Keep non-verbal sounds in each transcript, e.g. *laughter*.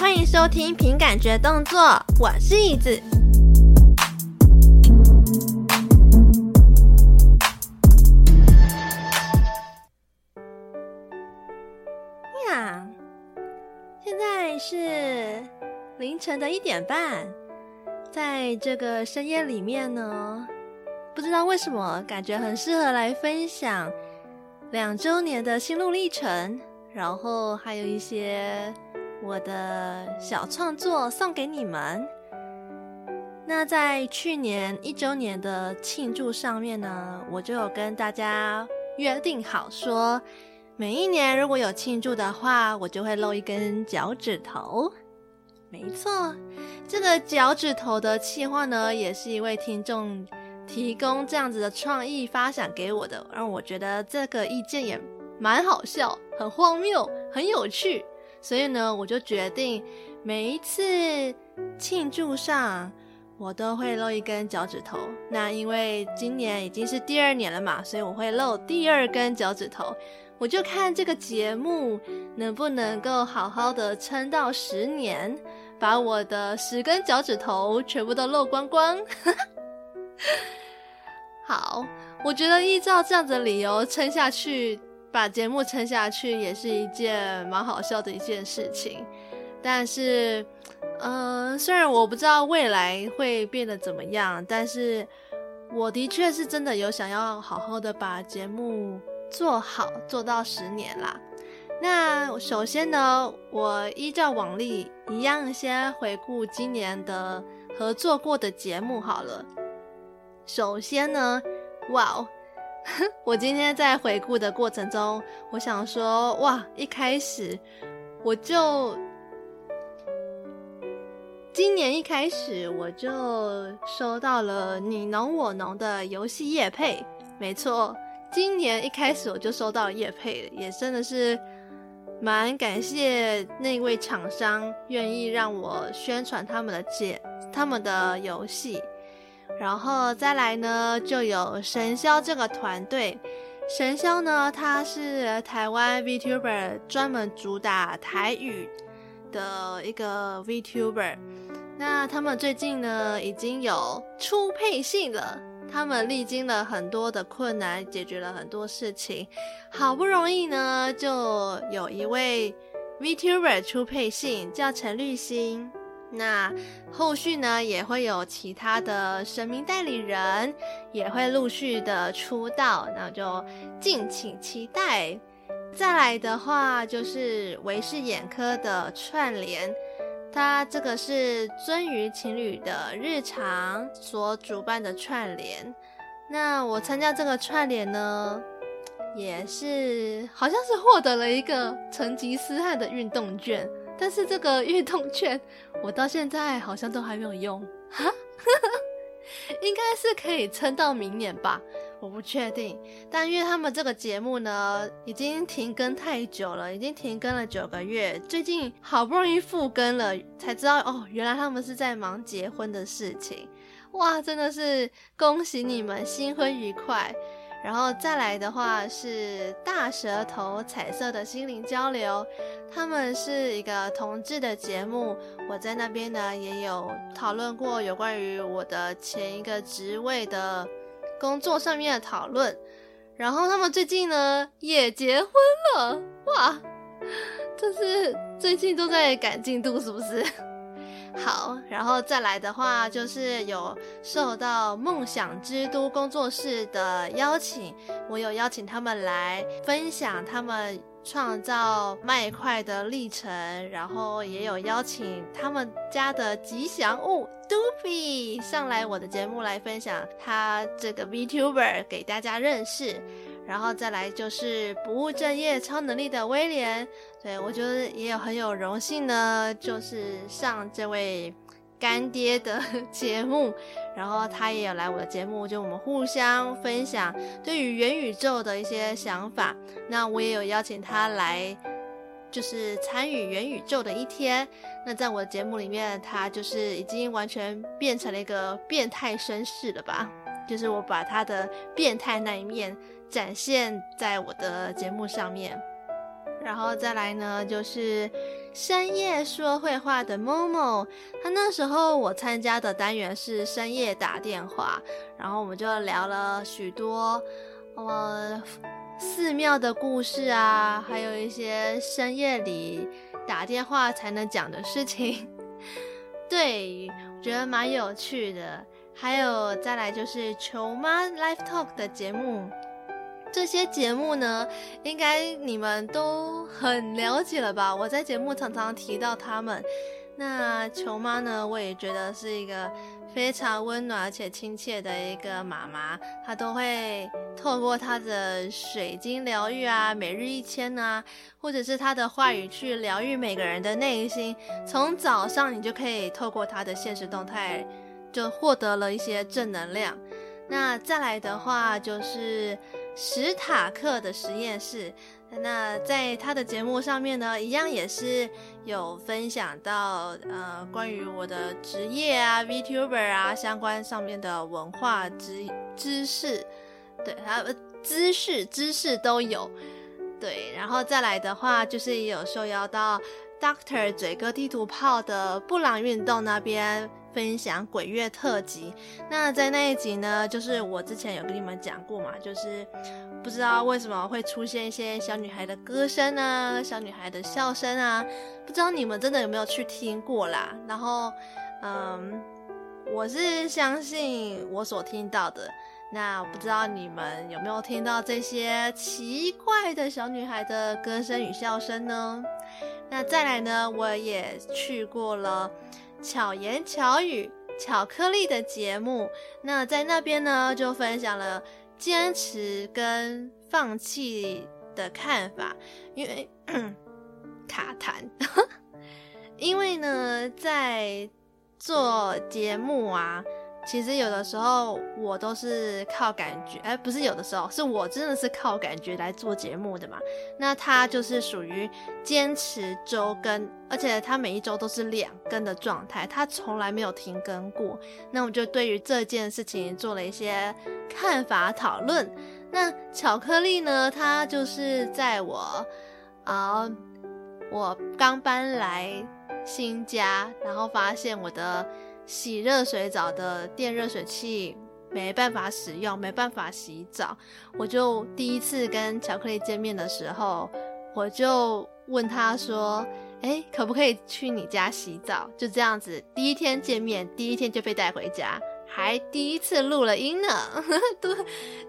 欢迎收听凭感觉动作，我是椅子。呀，现在是凌晨的一点半，在这个深夜里面呢，不知道为什么感觉很适合来分享两周年的心路历程，然后还有一些。我的小创作送给你们。那在去年一周年的庆祝上面呢，我就有跟大家约定好说，每一年如果有庆祝的话，我就会露一根脚趾头。没错，这个脚趾头的企划呢，也是一位听众提供这样子的创意发想给我的，让我觉得这个意见也蛮好笑，很荒谬，很有趣。所以呢，我就决定每一次庆祝上，我都会露一根脚趾头。那因为今年已经是第二年了嘛，所以我会露第二根脚趾头。我就看这个节目能不能够好好的撑到十年，把我的十根脚趾头全部都露光光。*laughs* 好，我觉得依照这样子的理由撑下去。把节目撑下去也是一件蛮好笑的一件事情，但是，嗯、虽然我不知道未来会变得怎么样，但是我的确是真的有想要好好的把节目做好，做到十年啦。那首先呢，我依照往例一样，先回顾今年的合作过的节目好了。首先呢，哇哦！*laughs* 我今天在回顾的过程中，我想说，哇，一开始我就，今年一开始我就收到了你侬我侬的游戏业配，没错，今年一开始我就收到了业配，也真的是蛮感谢那位厂商愿意让我宣传他们的节，他们的游戏。然后再来呢，就有神霄这个团队。神霄呢，他是台湾 VTuber 专门主打台语的一个 VTuber。那他们最近呢，已经有出配信了。他们历经了很多的困难，解决了很多事情，好不容易呢，就有一位 VTuber 出配信，叫陈绿心。那后续呢，也会有其他的神明代理人也会陆续的出道，那就敬请期待。再来的话就是维视眼科的串联，它这个是尊于情侣的日常所主办的串联。那我参加这个串联呢，也是好像是获得了一个成吉思汗的运动券。但是这个运动券我到现在好像都还没有用，哈，*laughs* 应该是可以撑到明年吧，我不确定。但因为他们这个节目呢，已经停更太久了，已经停更了九个月，最近好不容易复更了，才知道哦，原来他们是在忙结婚的事情，哇，真的是恭喜你们新婚愉快。然后再来的话是大舌头彩色的心灵交流，他们是一个同志的节目，我在那边呢也有讨论过有关于我的前一个职位的工作上面的讨论，然后他们最近呢也结婚了，哇，这是最近都在赶进度是不是？*laughs* 好，然后再来的话，就是有受到梦想之都工作室的邀请，我有邀请他们来分享他们创造麦块的历程，然后也有邀请他们家的吉祥物 Doofy 上来我的节目来分享他这个 VTuber 给大家认识。然后再来就是不务正业、超能力的威廉，对，我觉得也有很有荣幸呢，就是上这位干爹的 *laughs* 节目，然后他也有来我的节目，就我们互相分享对于元宇宙的一些想法。那我也有邀请他来，就是参与元宇宙的一天。那在我的节目里面，他就是已经完全变成了一个变态绅士了吧？就是我把他的变态那一面。展现在我的节目上面。然后再来呢，就是深夜说会话的 Momo，他那时候我参加的单元是深夜打电话，然后我们就聊了许多呃寺庙的故事啊，还有一些深夜里打电话才能讲的事情，*laughs* 对，我觉得蛮有趣的。还有再来就是球妈 Live Talk 的节目。这些节目呢，应该你们都很了解了吧？我在节目常常提到他们。那球妈呢，我也觉得是一个非常温暖而且亲切的一个妈妈。她都会透过她的水晶疗愈啊，每日一千啊，或者是她的话语去疗愈每个人的内心。从早上你就可以透过她的现实动态，就获得了一些正能量。那再来的话就是。史塔克的实验室，那在他的节目上面呢，一样也是有分享到呃关于我的职业啊，VTuber 啊相关上面的文化知知识，对，还有知识知识都有，对，然后再来的话就是也有受邀到 Doctor 嘴哥地图炮的布朗运动那边。分享鬼月特辑，那在那一集呢，就是我之前有跟你们讲过嘛，就是不知道为什么会出现一些小女孩的歌声啊，小女孩的笑声啊，不知道你们真的有没有去听过啦？然后，嗯，我是相信我所听到的，那不知道你们有没有听到这些奇怪的小女孩的歌声与笑声呢？那再来呢，我也去过了。巧言巧语、巧克力的节目，那在那边呢，就分享了坚持跟放弃的看法。因为 *coughs* 卡痰，*laughs* 因为呢，在做节目啊。其实有的时候我都是靠感觉，哎，不是有的时候，是我真的是靠感觉来做节目的嘛。那他就是属于坚持周更，而且他每一周都是两更的状态，他从来没有停更过。那我就对于这件事情做了一些看法讨论。那巧克力呢，他就是在我啊，我刚搬来新家，然后发现我的。洗热水澡的电热水器没办法使用，没办法洗澡。我就第一次跟巧克力见面的时候，我就问他说：“诶，可不可以去你家洗澡？”就这样子，第一天见面，第一天就被带回家，还第一次录了音呢。*laughs* 对，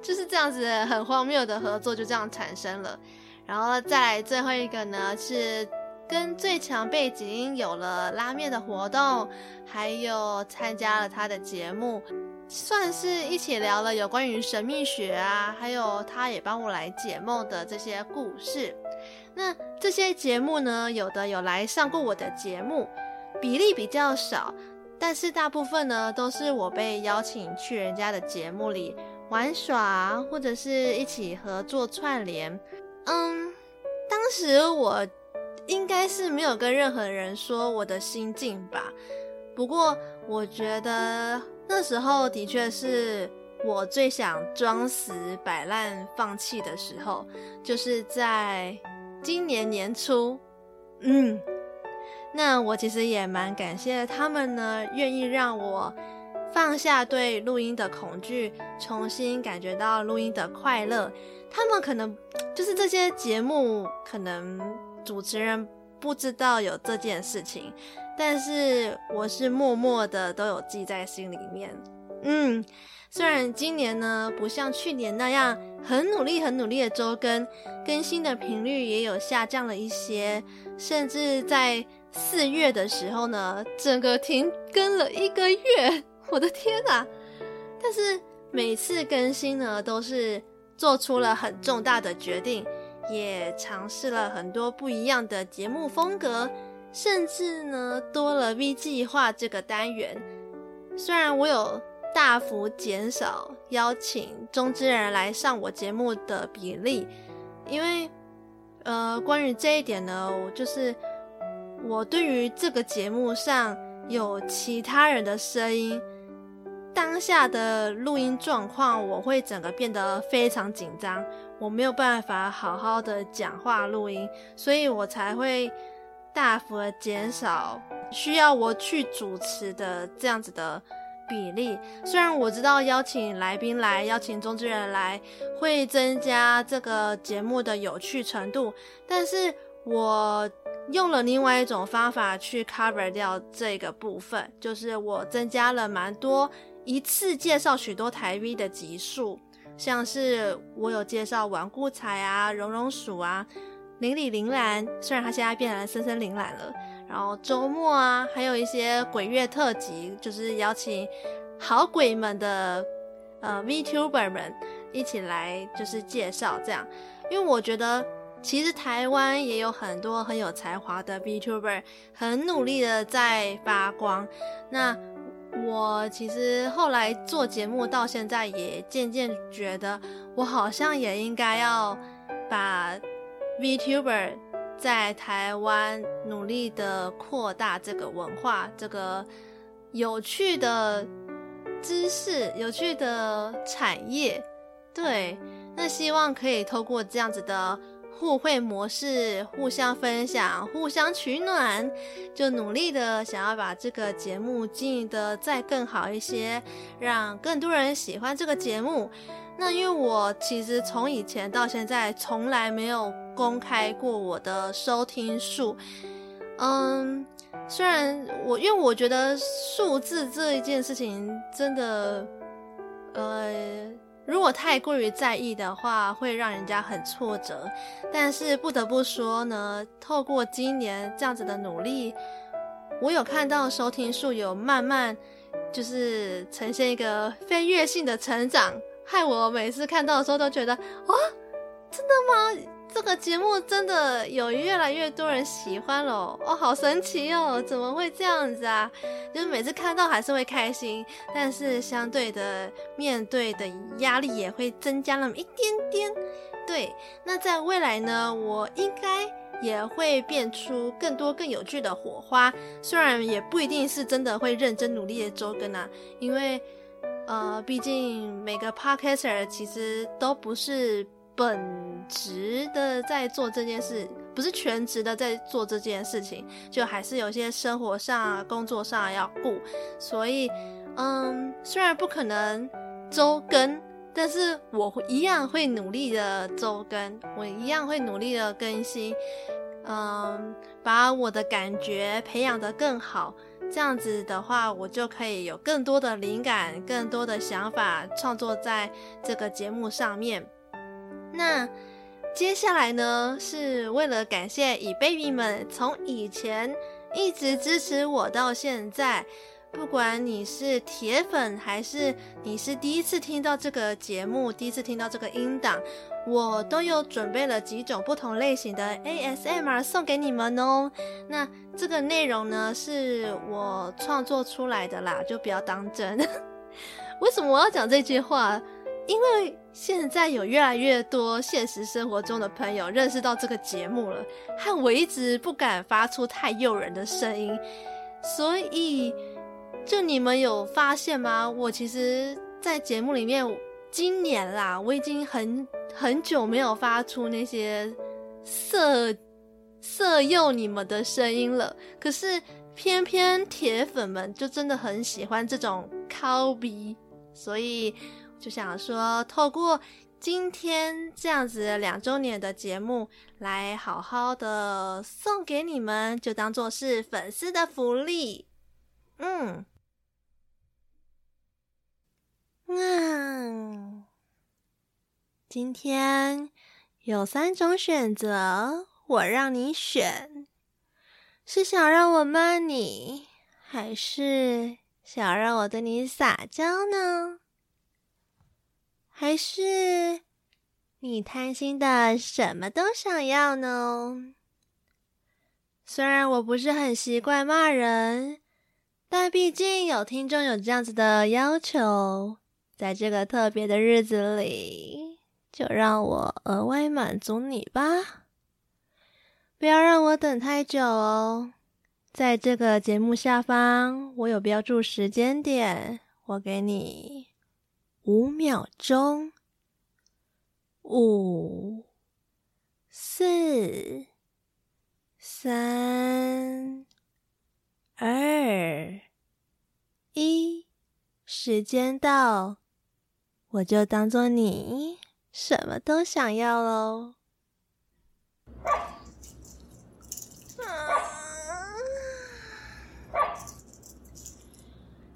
就是这样子很荒谬的合作就这样产生了。然后再来最后一个呢是。跟最强背景有了拉面的活动，还有参加了他的节目，算是一起聊了有关于神秘学啊，还有他也帮我来解梦的这些故事。那这些节目呢，有的有来上过我的节目，比例比较少，但是大部分呢都是我被邀请去人家的节目里玩耍，或者是一起合作串联。嗯，当时我。应该是没有跟任何人说我的心境吧。不过我觉得那时候的确是我最想装死、摆烂、放弃的时候，就是在今年年初。嗯，那我其实也蛮感谢他们呢，愿意让我放下对录音的恐惧，重新感觉到录音的快乐。他们可能就是这些节目可能。主持人不知道有这件事情，但是我是默默的都有记在心里面。嗯，虽然今年呢不像去年那样很努力、很努力的周更，更新的频率也有下降了一些，甚至在四月的时候呢，整个停更了一个月。我的天啊！但是每次更新呢，都是做出了很重大的决定。也尝试了很多不一样的节目风格，甚至呢多了 V 计划这个单元。虽然我有大幅减少邀请中之人来上我节目的比例，因为呃关于这一点呢，我就是我对于这个节目上有其他人的声音，当下的录音状况，我会整个变得非常紧张，我没有办法好好的讲话录音，所以我才会大幅的减少需要我去主持的这样子的比例。虽然我知道邀请来宾来，邀请中之人来，会增加这个节目的有趣程度，但是我用了另外一种方法去 cover 掉这个部分，就是我增加了蛮多。一次介绍许多台 V 的集数，像是我有介绍顽固才啊、榕榕鼠啊、邻里铃兰，虽然他现在变成森森铃兰了。然后周末啊，还有一些鬼月特辑，就是邀请好鬼们的呃 VTuber 们一起来，就是介绍这样。因为我觉得其实台湾也有很多很有才华的 VTuber，很努力的在发光。那我其实后来做节目到现在，也渐渐觉得我好像也应该要把 VTuber 在台湾努力的扩大这个文化，这个有趣的知识、有趣的产业。对，那希望可以透过这样子的。互惠模式，互相分享，互相取暖，就努力的想要把这个节目经营得再更好一些，让更多人喜欢这个节目。那因为我其实从以前到现在从来没有公开过我的收听数，嗯，虽然我因为我觉得数字这一件事情真的，呃。如果太过于在意的话，会让人家很挫折。但是不得不说呢，透过今年这样子的努力，我有看到收听数有慢慢就是呈现一个飞跃性的成长，害我每次看到的时候都觉得，哦，真的吗？这个节目真的有越来越多人喜欢了哦，好神奇哦！怎么会这样子啊？就是每次看到还是会开心，但是相对的面对的压力也会增加那么一点点。对，那在未来呢，我应该也会变出更多更有趣的火花，虽然也不一定是真的会认真努力的周更啊，因为呃，毕竟每个 podcaster 其实都不是。本职的在做这件事，不是全职的在做这件事情，就还是有些生活上、啊工作上要顾，所以，嗯，虽然不可能周更，但是我一样会努力的周更，我一样会努力的更新，嗯，把我的感觉培养的更好，这样子的话，我就可以有更多的灵感、更多的想法创作在这个节目上面。那接下来呢，是为了感谢以 baby 们从以前一直支持我到现在，不管你是铁粉还是你是第一次听到这个节目，第一次听到这个音档，我都有准备了几种不同类型的 ASMR 送给你们哦。那这个内容呢，是我创作出来的啦，就不要当真。*laughs* 为什么我要讲这句话？因为现在有越来越多现实生活中的朋友认识到这个节目了，和我一直不敢发出太诱人的声音，所以就你们有发现吗？我其实，在节目里面，今年啦，我已经很很久没有发出那些色色诱你们的声音了。可是偏偏铁粉们就真的很喜欢这种靠鼻，所以。就想说，透过今天这样子两周年的节目，来好好的送给你们，就当做是粉丝的福利。嗯，嗯，今天有三种选择，我让你选，是想让我骂你，还是想让我对你撒娇呢？还是你贪心的什么都想要呢？虽然我不是很习惯骂人，但毕竟有听众有这样子的要求，在这个特别的日子里，就让我额外满足你吧。不要让我等太久哦。在这个节目下方，我有标注时间点。我给你五秒钟，五、四、三、二、一，时间到，我就当做你什么都想要喽。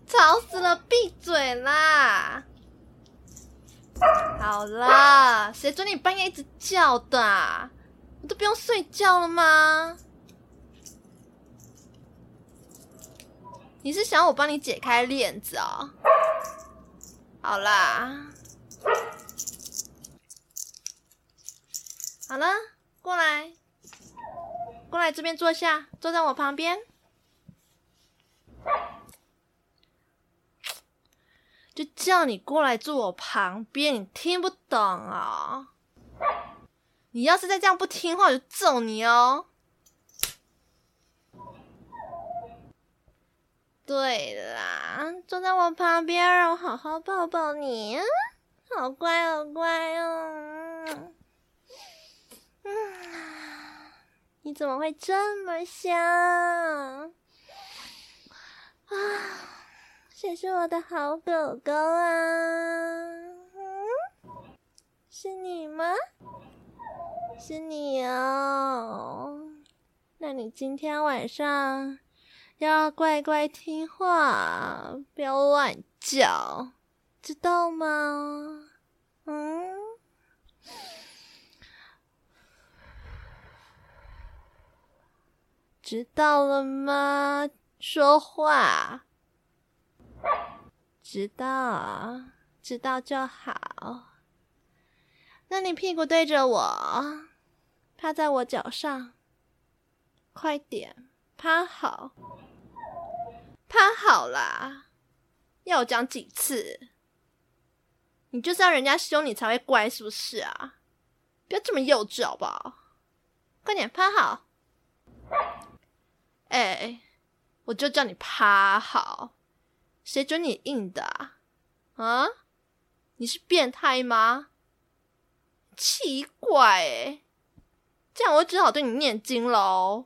吵死了！闭嘴啦！好啦，谁准你半夜一直叫的啊？我都不用睡觉了吗？你是想我帮你解开链子哦？好啦，好了，过来，过来这边坐下，坐在我旁边。就叫你过来坐我旁边，你听不懂啊？你要是再这样不听话，我就揍你哦！对啦，坐在我旁边，让我好好抱抱你！好乖，好乖哦！嗯，你怎么会这么香啊？谁是我的好狗狗啊？嗯，是你吗？是你哦。那你今天晚上要乖乖听话，不要乱叫，知道吗？嗯，知道了吗？说话。知道，知道就好。那你屁股对着我，趴在我脚上，快点趴好，趴好啦！要我讲几次？你就是要人家凶你才会乖，是不是啊？不要这么幼稚好不好？快点趴好！哎，我就叫你趴好。谁准你硬的啊？你是变态吗？奇怪诶，这样我只好对你念经喽。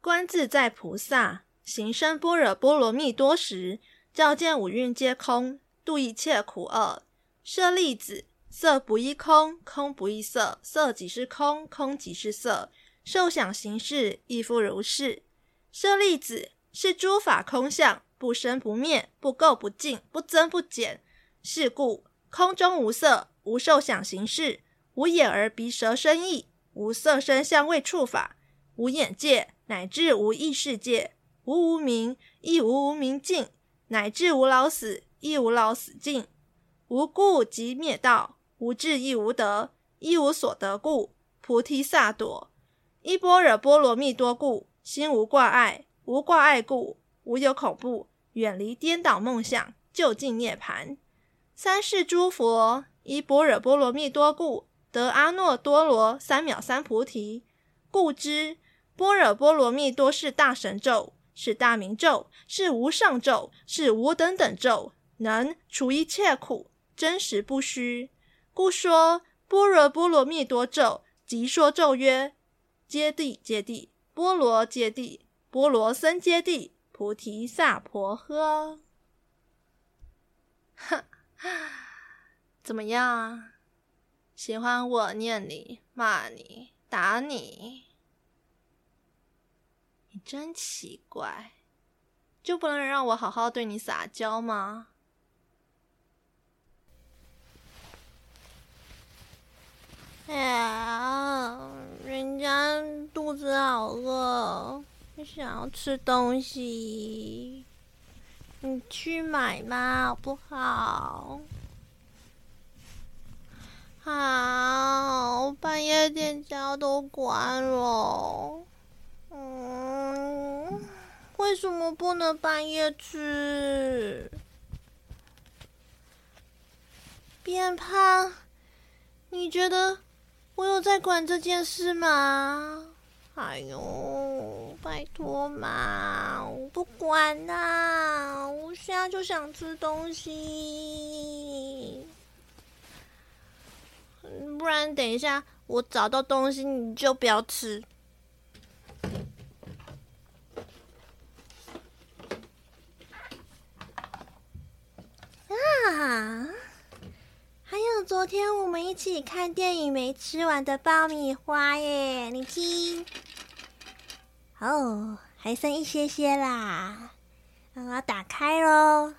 观自在菩萨行深般若波罗蜜多时，照见五蕴皆空，度一切苦厄。舍利子，色不异空，空不异色，色即是空，空即是色，受想行识亦复如是。舍利子。是诸法空相，不生不灭，不垢不净，不增不减。是故空中无色，无受想行识，无眼耳鼻舌身意，无色声香味触法，无眼界，乃至无意识界，无无明，亦无无明尽，乃至无老死，亦无老死尽。无故即灭道，无智亦无得，亦无所得故，菩提萨埵。依般若波罗蜜多故，心无挂碍。无挂碍故，无有恐怖，远离颠倒梦想，究竟涅槃。三世诸佛依般若波罗蜜多故，得阿耨多罗三藐三菩提。故知般若波罗蜜多是大神咒，是大明咒，是无上咒，是无等等咒，能除一切苦，真实不虚。故说般若波罗蜜多咒，即说咒曰：揭谛揭谛，波罗揭谛。波罗僧揭谛，菩提萨婆诃。哼，*laughs* 怎么样？喜欢我念你、骂你、打你？你真奇怪，就不能让我好好对你撒娇吗？哎呀，人家肚子好饿。想要吃东西，你去买嘛，好不好？好，半夜店家都关了。嗯，为什么不能半夜吃？变胖？你觉得我有在管这件事吗？哎呦，拜托嘛，我不管啦，我现在就想吃东西。不然等一下我找到东西你就不要吃。啊！还有昨天我们一起看电影没吃完的爆米花耶，你听。哦，还剩一些些啦，我要打开喽。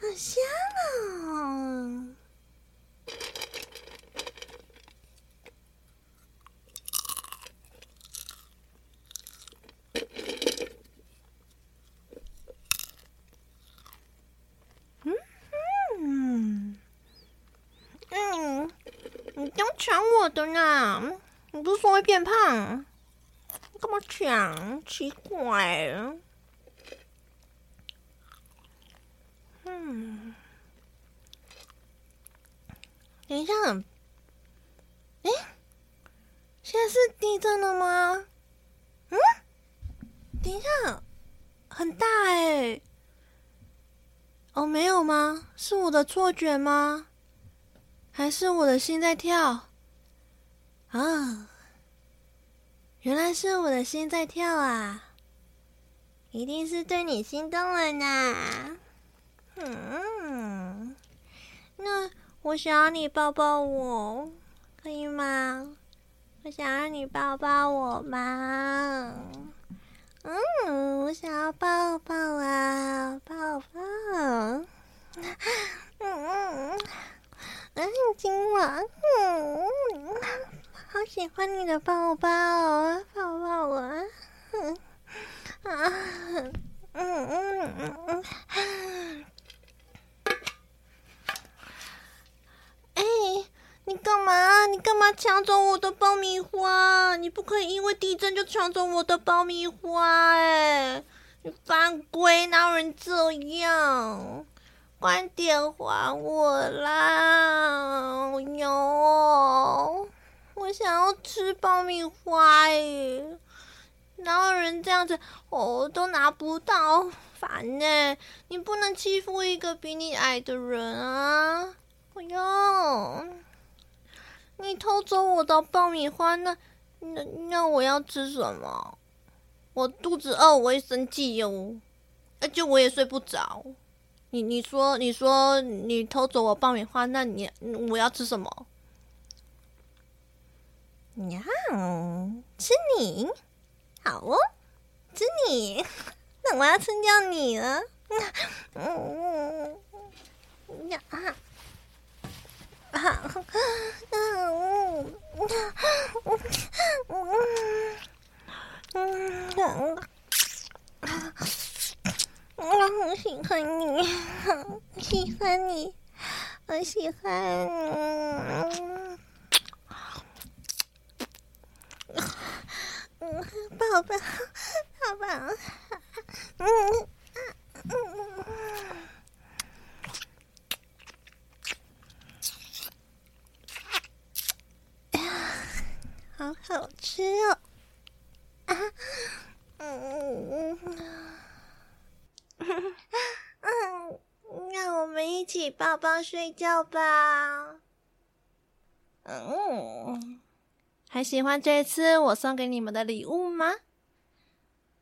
好香哦！嗯嗯嗯，你都抢我的呢？你不是说会变胖？干嘛抢？奇怪。嗯，等一下，哎，现在是地震了吗？嗯，等一下，很大哎。哦，没有吗？是我的错觉吗？还是我的心在跳？啊，原来是我的心在跳啊！一定是对你心动了呢。嗯，那我想要你抱抱我，可以吗？我想要你抱抱我吗？嗯，我想要抱抱啊，抱抱。嗯嗯嗯，今晚嗯，好喜欢你的抱抱，抱抱我。嗯啊嗯嗯嗯嗯。哎，你干嘛？你干嘛抢走我的爆米花？你不可以因为地震就抢走我的爆米花！哎，你犯规，哪有人这样？快点还我啦！哟，想要吃爆米花耶，哪有人这样子？我都拿不到，烦呢！你不能欺负一个比你矮的人啊！不要！你偷走我的爆米花，那那那我要吃什么？我肚子饿，我会生气哟，而且我也睡不着。你你说你说你偷走我爆米花，那你我要吃什么？呀，吃你？好哦，吃你。那我要吃掉你了。嗯。嗯。呀。啊，嗯。嗯。嗯。嗯。嗯。嗯，我好喜欢你，喜欢你，我喜欢，嗯，宝宝，宝宝，嗯。好好吃哦！啊，嗯嗯嗯，嗯，让我们一起抱抱睡觉吧。嗯，还喜欢这次我送给你们的礼物吗？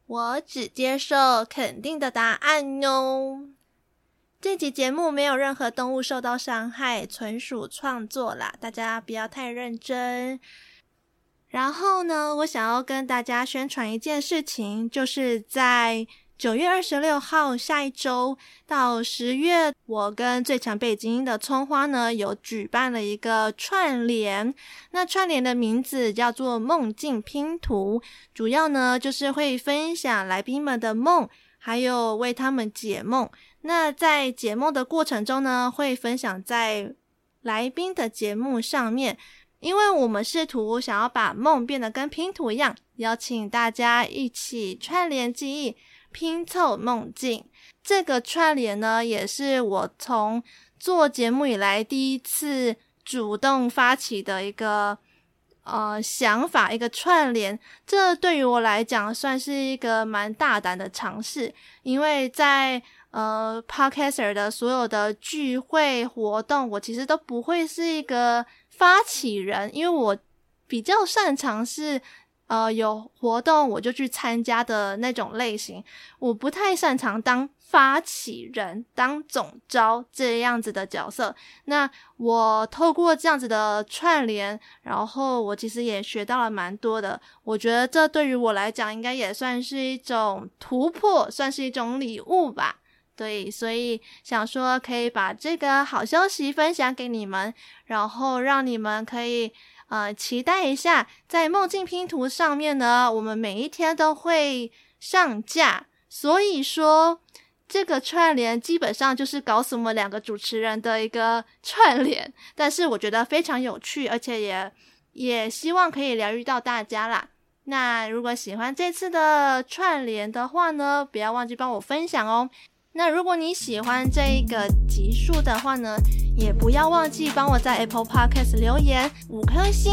我只接受肯定的答案哟。这集节目没有任何动物受到伤害，纯属创作啦，大家不要太认真。然后呢，我想要跟大家宣传一件事情，就是在九月二十六号下一周到十月，我跟最强背景音的葱花呢有举办了一个串联。那串联的名字叫做“梦境拼图”，主要呢就是会分享来宾们的梦，还有为他们解梦。那在解梦的过程中呢，会分享在来宾的节目上面。因为我们试图想要把梦变得跟拼图一样，邀请大家一起串联记忆，拼凑梦境。这个串联呢，也是我从做节目以来第一次主动发起的一个呃想法，一个串联。这对于我来讲算是一个蛮大胆的尝试，因为在呃 Podcaster 的所有的聚会活动，我其实都不会是一个发起人，因为我比较擅长是。呃，有活动我就去参加的那种类型，我不太擅长当发起人、当总招这样子的角色。那我透过这样子的串联，然后我其实也学到了蛮多的。我觉得这对于我来讲，应该也算是一种突破，算是一种礼物吧。对，所以想说可以把这个好消息分享给你们，然后让你们可以。呃，期待一下，在梦境拼图上面呢，我们每一天都会上架。所以说，这个串联基本上就是搞死我们两个主持人的一个 *laughs* 串联，但是我觉得非常有趣，而且也也希望可以疗愈到大家啦。那如果喜欢这次的串联的话呢，不要忘记帮我分享哦。那如果你喜欢这一个集数的话呢，也不要忘记帮我在 Apple Podcast 留言五颗星。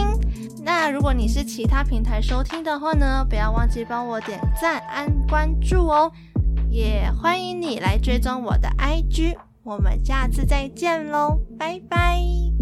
那如果你是其他平台收听的话呢，不要忘记帮我点赞、按关注哦。也欢迎你来追踪我的 IG。我们下次再见喽，拜拜。